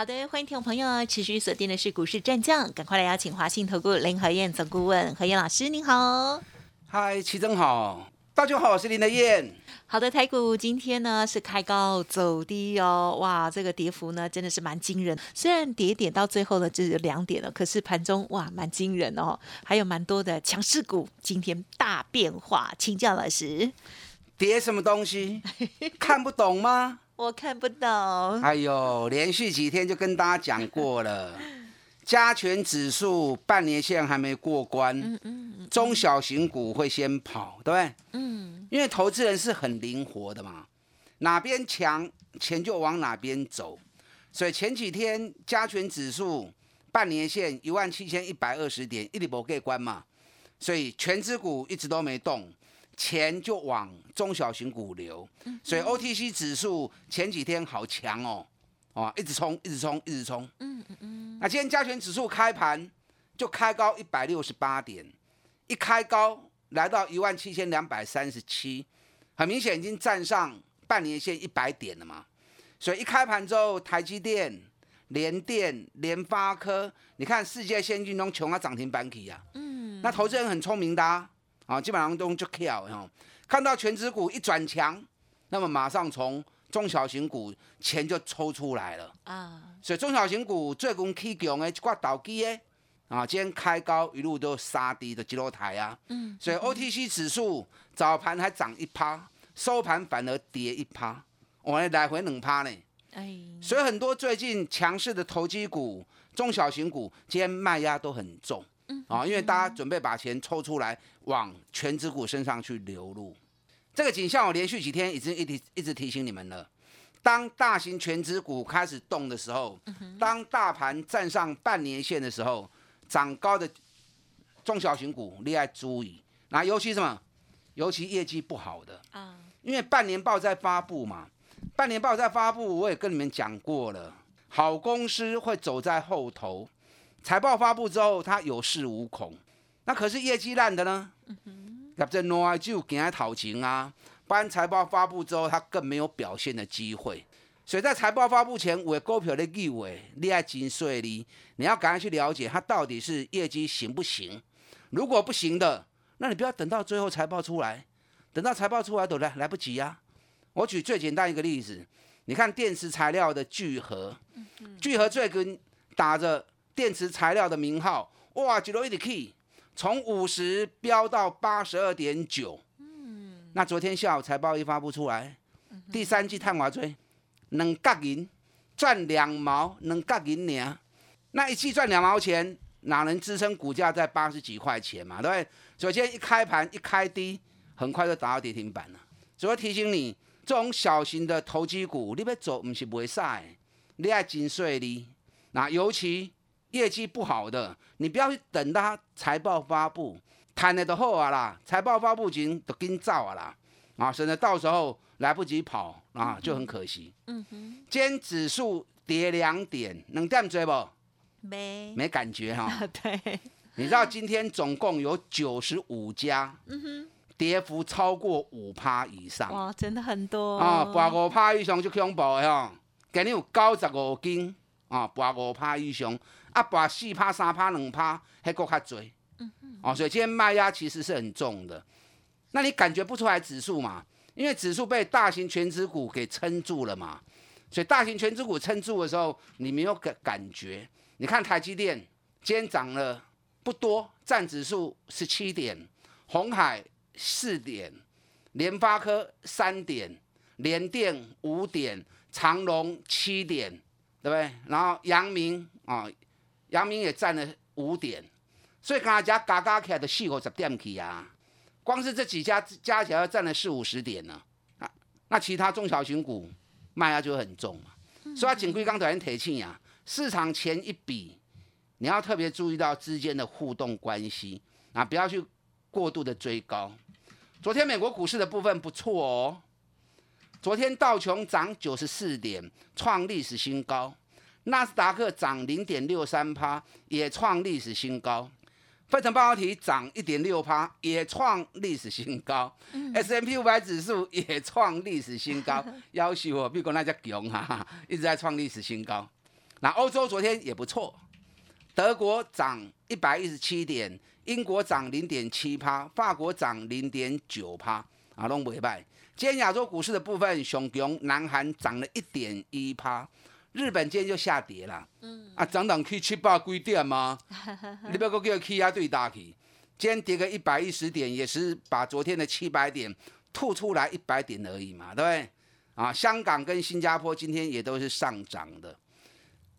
好的，欢迎听众朋友持续锁定的是股市战将，赶快来邀请华信投顾林和燕总顾问何燕老师，您好。嗨，齐真好，大家好，我是林德燕。好的，台股今天呢是开高走低哦，哇，这个跌幅呢真的是蛮惊人。虽然跌点到最后呢只有两点了，可是盘中哇蛮惊人哦，还有蛮多的强势股今天大变化，请教老师。跌什么东西？看不懂吗？我看不懂。哎呦，连续几天就跟大家讲过了，加权指数半年线还没过关，嗯嗯，中小型股会先跑，对不对？嗯，因为投资人是很灵活的嘛，哪边强钱就往哪边走，所以前几天加权指数半年线一万七千一百二十点一直没过关嘛，所以全指股一直都没动。钱就往中小型股流，所以 OTC 指数前几天好强哦，哦，一直冲，一直冲，一直冲。嗯嗯嗯。那今天加权指数开盘就开高一百六十八点，一开高来到一万七千两百三十七，很明显已经站上半年线一百点了嘛。所以一开盘之后，台积电、联电、联发科，你看世界先进中穷啊涨停板起呀。嗯。那投资人很聪明的。啊，基本上都就跳哈，看到全指股一转强，那么马上从中小型股钱就抽出来了啊。所以中小型股最近起强的一挂倒机的啊，今天开高一路都杀低的几落台啊。嗯。所以 OTC 指数早盘还涨一趴，收盘反而跌一趴，我还来回两趴呢。哎。所以很多最近强势的投机股、中小型股，今天卖压都很重。啊，因为大家准备把钱抽出来往全指股身上去流入，这个景象我连续几天已经一直一直提醒你们了。当大型全指股开始动的时候，当大盘站上半年线的时候，涨高的中小型股厉害注意。那尤其什么？尤其业绩不好的啊，因为半年报在发布嘛，半年报在发布，我也跟你们讲过了，好公司会走在后头。财报发布之后，他有恃无恐。那可是业绩烂的呢？嗯哼那这挪啊就给他讨情啊。不然财报发布之后，他更没有表现的机会。所以在财报发布前，我股票的机会，你要精碎哩，你要赶快去了解它到底是业绩行不行。如果不行的，那你不要等到最后财报出来，等到财报出来都来来不及呀。我举最简单一个例子，你看电池材料的聚合，聚合最近打着。电池材料的名号，哇，一路一直起，从五十飙到八十二点九。嗯，那昨天下午财报一发布出来，第三季碳化锥能角银赚两毛，能角银呢？那一季赚两毛钱，哪能支撑股价在八十几块钱嘛？对不对？首先一开盘一开低，很快就打到跌停板了。所以提醒你，这种小型的投机股，你要走不是不会晒，你要精碎哩。那尤其。业绩不好的，你不要去等它财报发布，谈了的后啊啦，财报发布前都跟造啊啦，啊，省得到时候来不及跑啊，就很可惜。嗯哼，今天指数跌两点，能这样追不？没，没感觉哈。对，你知道今天总共有九十五家，嗯哼，跌幅超过五趴以上。哇，真的很多啊，八五趴以上就恐怖的哈。今日有九十五斤啊，八五趴以上。啊，把四趴、三趴、两趴，还够较追，嗯嗯，哦，所以今天卖压其实是很重的。那你感觉不出来指数嘛？因为指数被大型全指股给撑住了嘛。所以大型全指股撑住的时候，你没有感感觉。你看台积电今天涨了不多，占指数十七点，红海四点，联发科三点，联电五点，长隆七点，对不对？然后阳明啊。阳明也占了五点，所以大家加加起来的四五十点起啊，光是这几家加起来占了四五十点呢啊，那其他中小型股卖压就很重嘛。所以锦龟刚才提醒啊，市场前一笔，你要特别注意到之间的互动关系啊，不要去过度的追高。昨天美国股市的部分不错哦，昨天道琼涨九十四点，创历史新高；纳斯达克涨零点六三趴，也创历史新高。分成半导体涨一点六趴，也创历史新高。S M P 五百指数也创历史新高，要求我比国那家强哈，一直在创历史新高。那欧洲昨天也不错，德国涨一百一十七点，英国涨零点七趴，法国涨零点九趴，啊，拢袂歹。今天亚洲股市的部分，熊熊南韩涨了一点一趴。日本今天就下跌了，嗯，啊，涨涨去七八几点吗？你不要给我气压最大去，今天跌个一百一十点，也是把昨天的七百点吐出来一百点而已嘛，对不对？啊，香港跟新加坡今天也都是上涨的，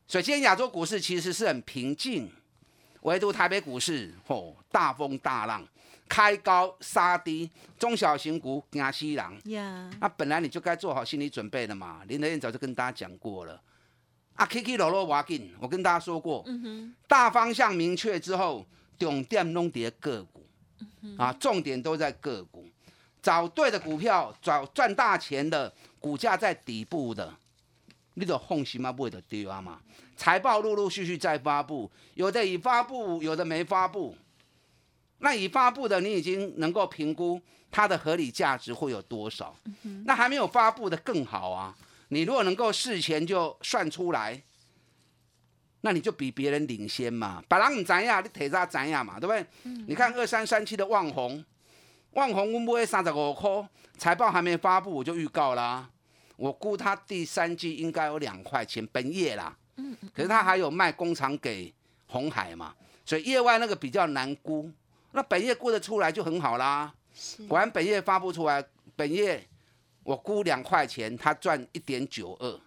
所以今天亚洲股市其实是很平静，唯独台北股市吼大风大浪，开高杀低，中小型股惊西郎，呀，那本来你就该做好心理准备的嘛，林德燕早就跟大家讲过了。啊，K K 落落挖紧，我跟大家说过，大方向明确之后，重点弄跌个股，啊，重点都在个股，找对的股票，找赚大钱的，股价在底部的，你都放心嘛？不会的丢啊嘛。财报陆陆续续在发布，有的已发布，有的没发布。那已发布的，你已经能够评估它的合理价值会有多少？那还没有发布的更好啊。你如果能够事前就算出来，那你就比别人领先嘛。把人唔知呀，你提早知呀嘛，对不对？你看二三三七的旺红，旺红温不会三十五块，财报还没发布我就预告啦。我估他第三季应该有两块钱，本业啦。嗯可是他还有卖工厂给红海嘛，所以业外那个比较难估。那本业估得出来就很好啦。果然本业发布出来，本业。我估两块钱，他赚一点九二，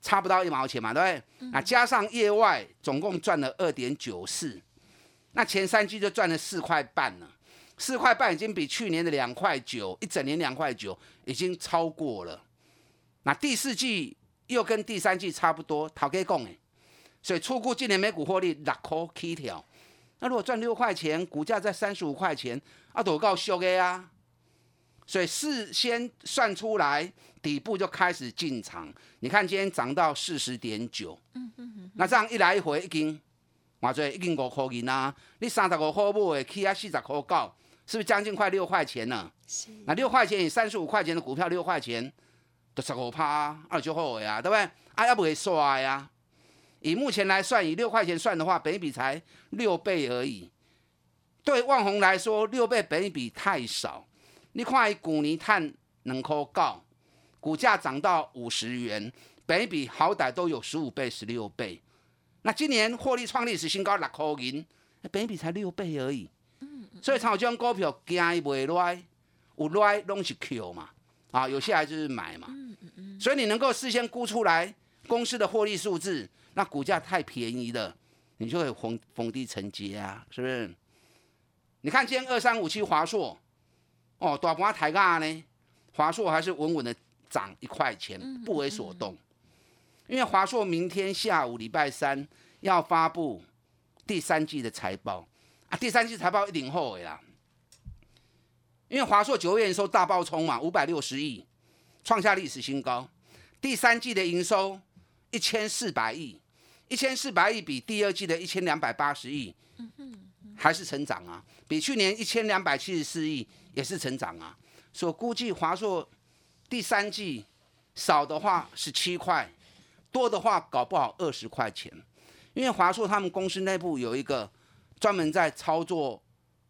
差不到一毛钱嘛，对不对？那加上业外，总共赚了二点九四，那前三季就赚了四块半了，四块半已经比去年的两块九，一整年两块九已经超过了。那第四季又跟第三季差不多，讨给讲哎，所以初估今年每股获利六块起条。那如果赚六块钱，股价在三十五块钱，啊，多够俗的啊！所以事先算出来，底部就开始进场。你看今天涨到四十点九，嗯嗯嗯，那这样一来一回，已经，哇最已经五块银啦。你三十五块买，起啊四十块高，是不是将近快六块钱呢？是。那六块钱以三十五块钱的股票，六块钱，都十五趴，二就好呀，对不对？啊，要不会刷呀？以目前来算，以六块钱算的话，本比才六倍而已。对万宏来说，六倍本比太少。你看，股年碳两块九，股价涨到五十元，本比好歹都有十五倍、十六倍。那今年获利创历史新高六块银，本比才六倍而已。所以炒这种股票惊伊袂来，有来拢是 Q 嘛，啊，有些还就是买嘛。所以你能够事先估出来公司的获利数字，那股价太便宜了，你就会逢逢低承接啊，是不是？你看今天二三五七华硕。哦，大盘抬价呢，华硕还是稳稳的涨一块钱，不为所动。因为华硕明天下午礼拜三要发布第三季的财报啊，第三季财报一定后悔啦。因为华硕九月营收大爆冲嘛，五百六十亿，创下历史新高。第三季的营收一千四百亿，一千四百亿比第二季的一千两百八十亿，还是成长啊，比去年一千两百七十四亿。也是成长啊，所以估计华硕第三季少的话是七块，多的话搞不好二十块钱。因为华硕他们公司内部有一个专门在操作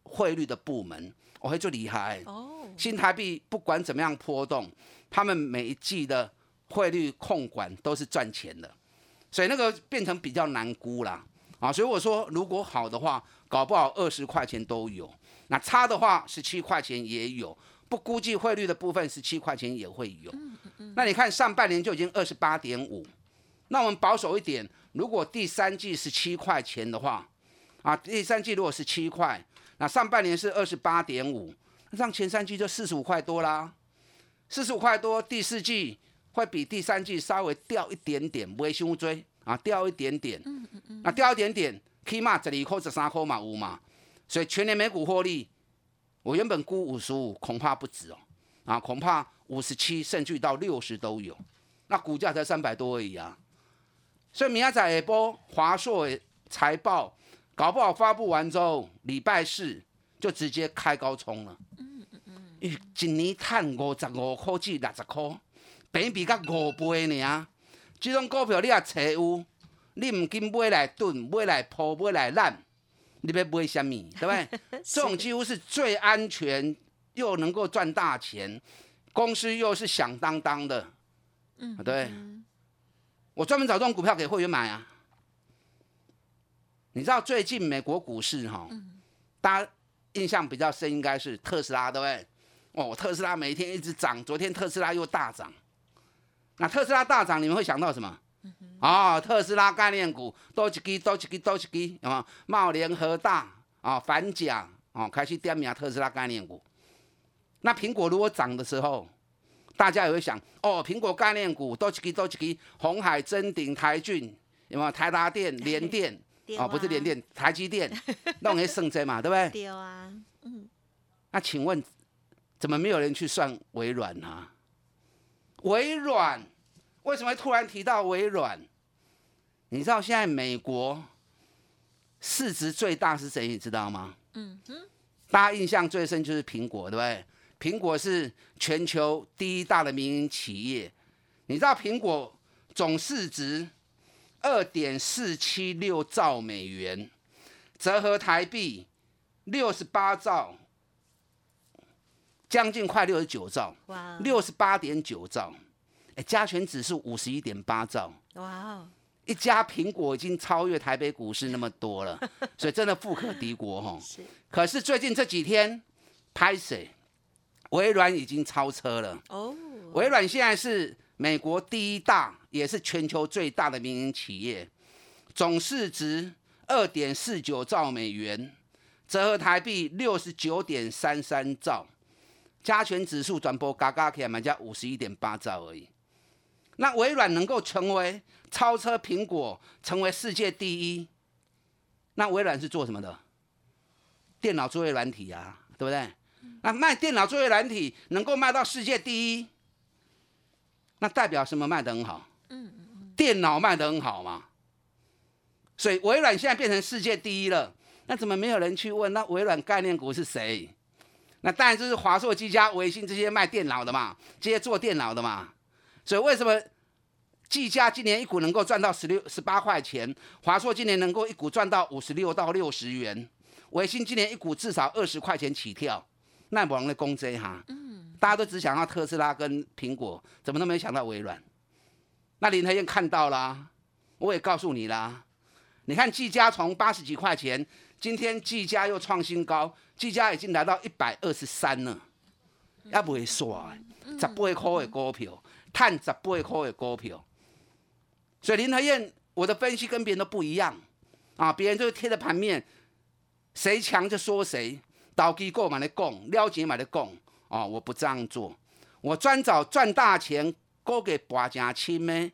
汇率的部门，我会最厉害哦。新台币不管怎么样波动，他们每一季的汇率控管都是赚钱的，所以那个变成比较难估啦啊。所以我说，如果好的话，搞不好二十块钱都有。那差的话十七块钱也有，不估计汇率的部分十七块钱也会有。那你看上半年就已经二十八点五，那我们保守一点，如果第三季是七块钱的话，啊，第三季如果是七块，那上半年是二十八点五，那上前三季就四十五块多啦。四十五块多，第四季会比第三季稍微掉一点点，不会胸追啊，掉一点点。嗯嗯嗯。那掉一点点，起码这里扣十三块嘛五嘛。所以全年每股获利我原本估五十五，恐怕不止哦，啊，恐怕五十七，甚至到六十都有。那股价才三百多而已啊。所以明仔载下波华硕财报搞不好发布完之后，礼拜四就直接开高冲了。嗯嗯嗯。一年赚五十五块至六十块，比比甲五倍呢。这种股票你也找有，你唔紧买来囤，买来铺，买来烂。你别不会虾米？对不对？这种几乎是最安全又能够赚大钱，公司又是响当当的，嗯，对。我专门找这种股票给会员买啊。你知道最近美国股市哈，大家印象比较深应该是特斯拉，对不对？哦，特斯拉每天一直涨，昨天特斯拉又大涨。那特斯拉大涨，你们会想到什么？哦，特斯拉概念股多一支，多一支，多一支，有吗？茂联合大啊，反甲哦，开始点名特斯拉概念股。那苹果如果涨的时候，大家也会想，哦，苹果概念股多一支，多一支，红海、真鼎、台骏，有没有？台达电、联电，哦，不是联电，台积电，弄些升值嘛，对不对？对啊，嗯。那请问，怎么没有人去算微软呢？微软。为什么突然提到微软？你知道现在美国市值最大是谁？你知道吗？嗯哼，大家印象最深就是苹果，对不对？苹果是全球第一大的民营企业。你知道苹果总市值二点四七六兆美元，折合台币六十八兆，将近快六十九兆。哇，六十八点九兆。加权指数五十一点八兆，哇！一家苹果已经超越台北股市那么多了，所以真的富可敌国哈。是。可是最近这几天，拍谁？微软已经超车了。哦。微软现在是美国第一大，也是全球最大的民营企业，总市值二点四九兆美元，折合台币六十九点三三兆。加权指数转播嘎嘎起来，买加五十一点八兆而已。那微软能够成为超车苹果，成为世界第一，那微软是做什么的？电脑作业软体啊，对不对？那卖电脑作业软体能够卖到世界第一，那代表什么卖得很好？嗯，电脑卖得很好嘛。所以微软现在变成世界第一了，那怎么没有人去问？那微软概念股是谁？那当然就是华硕、技嘉、微星这些卖电脑的嘛，这些做电脑的嘛。所以为什么技嘉今年一股能够赚到十六十八块钱，华硕今年能够一股赚到五十六到六十元，维新今年一股至少二十块钱起跳，那不能的攻击哈。嗯，大家都只想要特斯拉跟苹果，怎么都没想到微软。那林台燕看到啦，我也告诉你啦。你看技嘉从八十几块钱，今天技嘉又创新高，技嘉已经来到一百二十三了，也不会说十八块的股票。探十八块的股票，所以林和燕，我的分析跟别人都不一样啊！别人就是贴着盘面，谁强就说谁，倒机购买的供，撩钱买的供啊！我不这样做，我专找赚大钱，勾给博家亲们，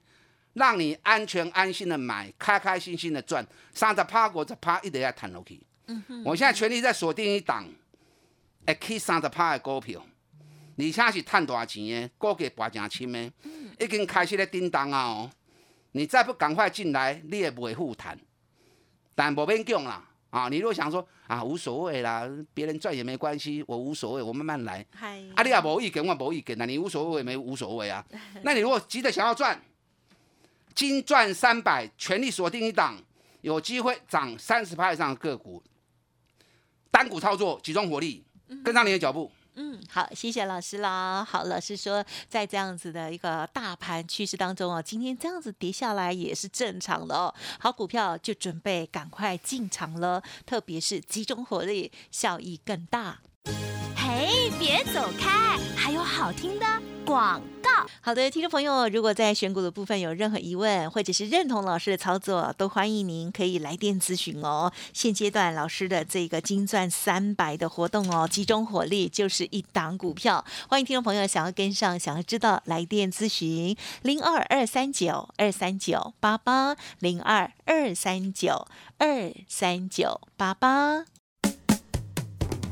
让你安全安心的买，开开心心的赚，三十趴五十趴一直要谈落去。嗯哼，我现在全力在锁定一档，哎，K 三十趴的股票。而且是赚大钱的，股价拔正深的，已经开始咧叮当啊！哦，你再不赶快进来，你也不会复谈。但无免讲啦，啊，你如果想说啊，无所谓啦，别人赚也没关系，我无所谓，我慢慢来。啊，你也无意见，我无意见啊，你无所谓，没无所谓啊。那你如果急着想要赚，金赚三百，全力锁定一档，有机会涨三十趴以上的个股，单股操作，集中火力，跟上你的脚步。嗯，嗯好，谢谢老师啦。好，老师说，在这样子的一个大盘趋势当中哦，今天这样子跌下来也是正常的哦。好股票就准备赶快进场了，特别是集中火力，效益更大。嘿，别走开，还有好听的广告。好的，听众朋友，如果在选股的部分有任何疑问，或者是认同老师的操作，都欢迎您可以来电咨询哦。现阶段老师的这个金钻三百的活动哦，集中火力就是一档股票，欢迎听众朋友想要跟上，想要知道来电咨询零二二三九二三九八八零二二三九二三九八八。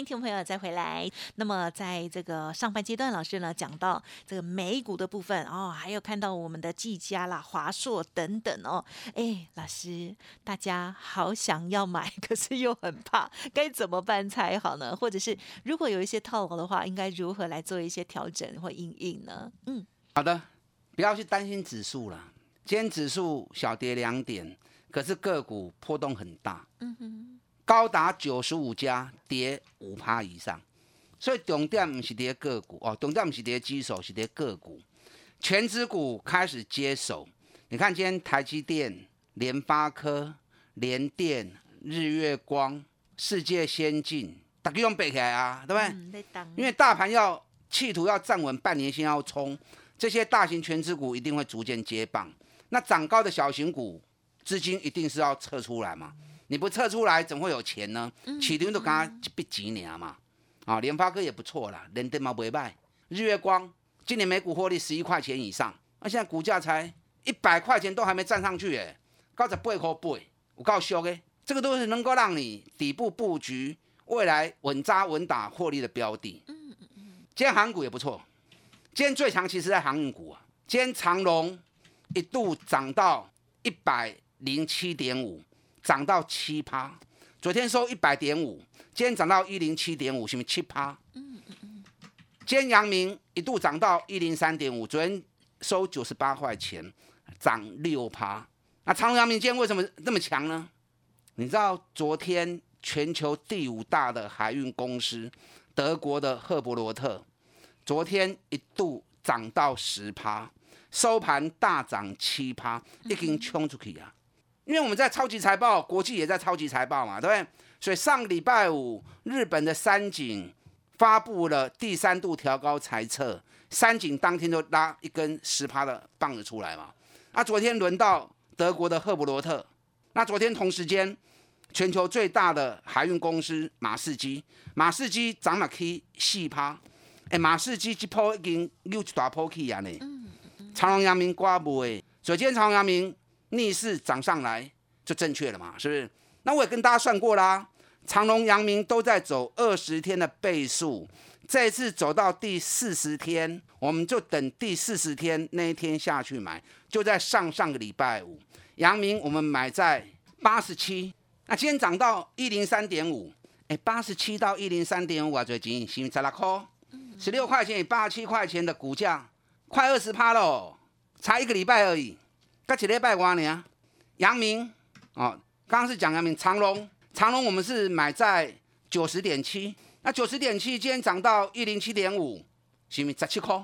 听众朋友再回来。那么，在这个上半阶段，老师呢讲到这个美股的部分哦，还有看到我们的技嘉啦、华硕等等哦。哎，老师，大家好想要买，可是又很怕，该怎么办才好呢？或者是如果有一些套牢的话，应该如何来做一些调整或应应呢？嗯，好的，不要去担心指数了。今天指数小跌两点，可是个股波动很大。嗯哼。高达九十五家跌五趴以上，所以重点不是跌个股哦，重点不是跌基手，是跌个股。全指股开始接手，你看今天台积电、联发科、联电、日月光、世界先进，大家用背起来啊，对不对？因为大盘要企图要站稳，半年线要冲，这些大型全指股一定会逐渐接棒。那涨高的小型股资金一定是要撤出来嘛。你不测出来，怎会有钱呢？起点都刚刚一几年嘛，啊，联发科也不错啦，联电嘛不卖，日月光今年每股获利十一块钱以上，那现在股价才一百块钱都还没站上去，哎，高才八块八，我告诉你，这个都是能够让你底部布局，未来稳扎稳打获利的标的。嗯嗯嗯。今天航股也不错，今天最强其实在航运股啊，今天长隆一度涨到一百零七点五。涨到七趴，昨天收一百点五，今天涨到一零七点五，是不是七趴？嗯嗯嗯。今天阳明一度涨到一零三点五，昨天收九十八块钱，涨六趴。那长隆阳明今天为什么那么强呢？你知道昨天全球第五大的海运公司德国的赫伯罗特，昨天一度涨到十趴，收盘大涨七趴，已经冲出去啊！因为我们在超级财报，国际也在超级财报嘛，对不对？所以上个礼拜五，日本的三井发布了第三度调高财测，三井当天就拉一根十趴的棒子出来嘛。那昨天轮到德国的赫伯罗特，那昨天同时间，全球最大的海运公司马士基，马士基涨了 K 四趴，哎，马士基一波已经又一大波起啊呢。长隆、阳明挂不诶，所以今天长隆、阳明。逆势涨上来就正确了嘛，是不是？那我也跟大家算过啦，长隆、阳明都在走二十天的倍数，这次走到第四十天，我们就等第四十天那一天下去买，就在上上个礼拜五，阳明我们买在八十七，那今天涨到一零三点五，哎，八十七到一零三点五啊，最近是十六块，十六块钱八七块钱的股价，快二十趴喽，才一个礼拜而已。刚起礼拜五呢，阳明哦，刚刚是讲阳明，长隆，长隆我们是买在九十点七，那九十点七今天涨到一零七点五，是不是十七块？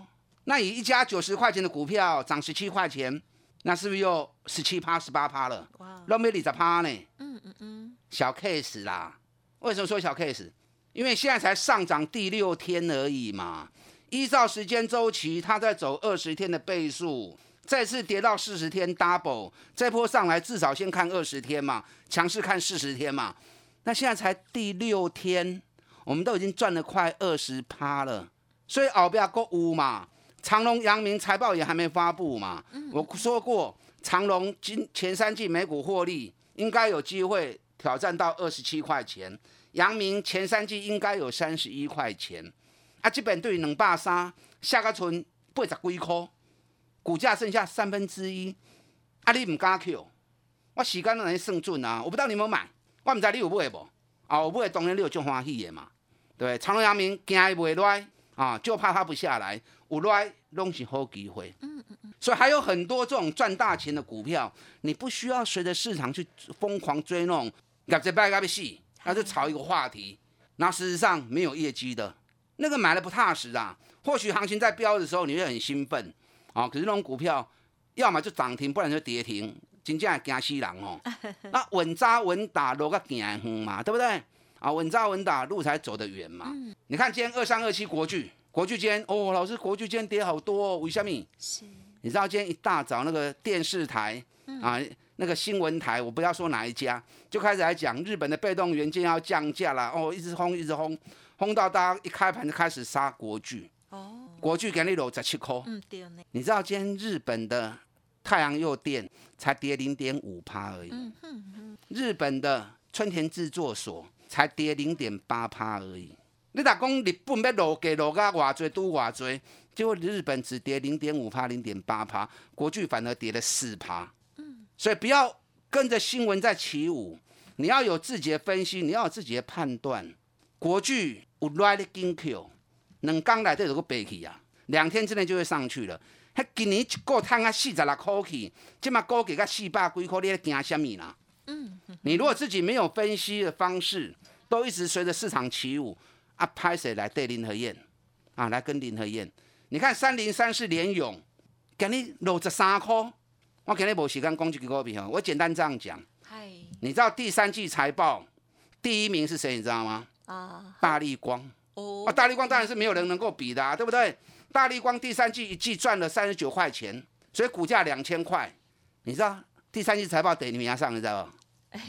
那以一家九十块钱的股票涨十七块钱，那是不是又十七趴、十八趴了？哇，都没二十趴呢。嗯嗯嗯，小 case 啦。为什么说小 case？因为现在才上涨第六天而已嘛。依照时间周期，它在走二十天的倍数。再次跌到四十天 double，这波上来至少先看二十天嘛，强势看四十天嘛。那现在才第六天，我们都已经赚了快二十趴了，所以后边够五嘛。长隆、阳明财报也还没发布嘛。我说过，长隆今前三季每股获利应该有机会挑战到二十七块钱，阳明前三季应该有三十一块钱。啊，基本对两百三，下个村八十几块。股价剩下三分之一，啊！你唔敢 Q，我时间都能算准啊！我不知道你有冇买，我唔知你有买无，啊，有买当然你有就欢喜的嘛。对，长隆、阳明惊伊袂来啊，就怕它不下来，有来拢是好机会。嗯嗯嗯。所以还有很多这种赚大钱的股票，你不需要随着市场去疯狂追那种业绩败个死，那就炒一个话题，那事实上没有业绩的，那个买的不踏实啊。或许行情在飙的时候你会很兴奋啊，可是那种股票要么就涨停，不然就跌停，真正惊死人哦。那稳扎稳打路个行远嘛，对不对？啊，稳扎稳打路才走得远嘛。你看今天二三二七国巨，国巨今天哦，老师国巨今天跌好多哦，为什么？是。你知道今天一大早那个电视台啊，那个新闻台，我不要说哪一家，就开始来讲日本的被动元件要降价了哦，一直轰一直轰，轰到大家一开盘就开始杀国巨。哦。国巨给你落十七块。嗯，对呢。你知道今天日本的太阳诱电才跌零点五趴而已。日本的春田制作所才跌零点八趴而已。你打讲日本要落价落个偌侪都偌侪。结果日本只跌零点五趴，零点八趴，国巨反而跌了四趴。嗯，所以不要跟着新闻在起舞，你要有自己的分析，你要有自己的判断。国巨有来的金 Q，两刚来都有个背起啊，两天之内就会上去了。迄今年一个摊啊四十六块起，即嘛高给个四百几块，你咧惊虾米啦？嗯，你如果自己没有分析的方式，都一直随着市场起舞，啊，拍谁来对林和燕啊，来跟林和燕。你看三零三是联勇，给你六十三块，我给你无时间讲这个股票，我简单这样讲。嗨，你知道第三季财报第一名是谁？你知道吗？啊，大力光。哦，啊，大力光当然是没有人能够比的，啊，对不对？大力光第三季一季赚了三十九块钱，所以股价两千块。你知道第三季财报得你名上，你知道吗？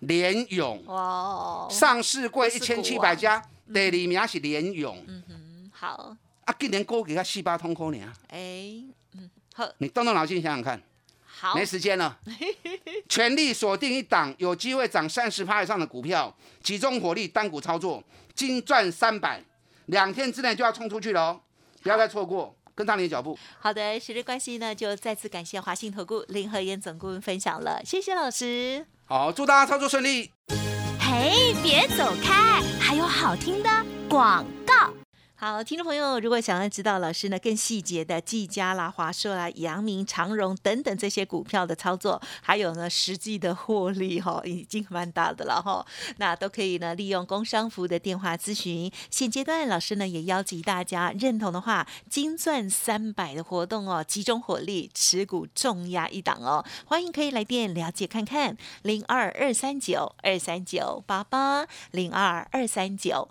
联勇。哇，上市柜一千七百家，第二名是联勇。嗯哼，好。啊，今年高给他四八通空呢？哎，嗯，好，你动动脑筋想想看。好，没时间了。全力锁定一档有机会涨三十趴以上的股票，集中火力单股操作，金赚三百，两天之内就要冲出去了哦！不要再错过，跟上你的脚步。好的，时间关系呢，就再次感谢华信投顾林和燕总顾问分享了，谢谢老师。好，祝大家操作顺利。嘿，别走开，还有好听的广告。好，听众朋友，如果想要知道老师呢更细节的技嘉啦、华硕啦、阳明、长荣等等这些股票的操作，还有呢实际的获利哈，已经蛮大的了哈，那都可以呢利用工商服的电话咨询。现阶段老师呢也邀请大家认同的话，金钻三百的活动哦，集中火力持股重压一档哦，欢迎可以来电了解看看，零二二三九二三九八八零二二三九。